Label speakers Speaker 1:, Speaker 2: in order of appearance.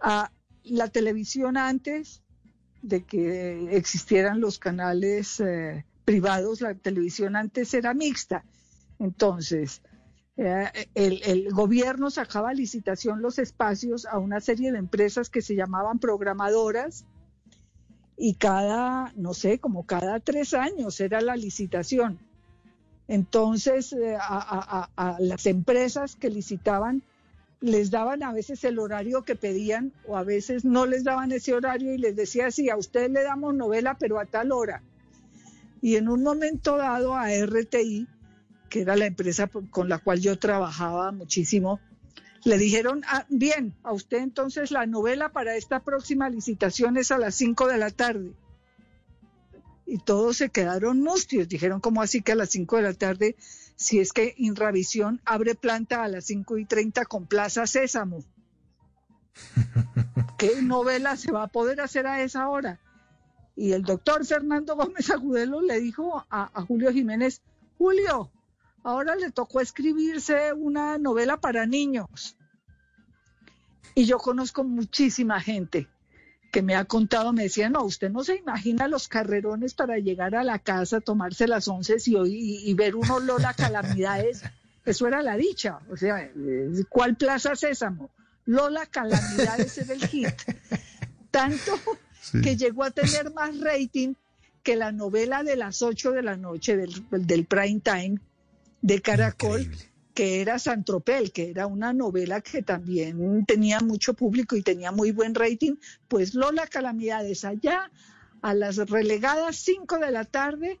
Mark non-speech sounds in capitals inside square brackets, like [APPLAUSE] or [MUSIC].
Speaker 1: Ah, la televisión antes de que existieran los canales eh, privados, la televisión antes era mixta. Entonces, eh, el, el gobierno sacaba a licitación los espacios a una serie de empresas que se llamaban programadoras y cada, no sé, como cada tres años era la licitación. Entonces, eh, a, a- a- a las empresas que licitaban les daban a veces el horario que pedían o a veces no les daban ese horario y les decía, sí, a usted le damos novela, pero a tal hora. Y en un momento dado a RTI, que era la empresa con la cual yo trabajaba muchísimo, le dijeron, ah, bien, a usted entonces la novela para esta próxima licitación es a las 5 de la tarde. Y todos se quedaron mustios, dijeron, ¿cómo así que a las 5 de la tarde? Si es que Inravisión abre planta a las 5 y 30 con Plaza Sésamo. [LAUGHS] ¿Qué novela se va a poder hacer a esa hora? Y el doctor Fernando Gómez Agudelo le dijo a, a Julio Jiménez, Julio, ahora le tocó escribirse una novela para niños. Y yo conozco muchísima gente que me ha contado, me decía, no, usted no se imagina los carrerones para llegar a la casa, tomarse las once y, oí- y ver uno Lola Calamidades. [LAUGHS] Eso era la dicha. O sea, eh, ¿cuál Plaza Sésamo? Lola Calamidades era el hit. [LAUGHS] Tanto que llegó a tener más rating que la novela de las 8 de la noche del, del prime time de Caracol,
Speaker 2: Increíble.
Speaker 1: Que era Santropel, que era una novela que también tenía mucho público y tenía muy buen rating, pues Lola Calamidades allá a las relegadas 5 de la tarde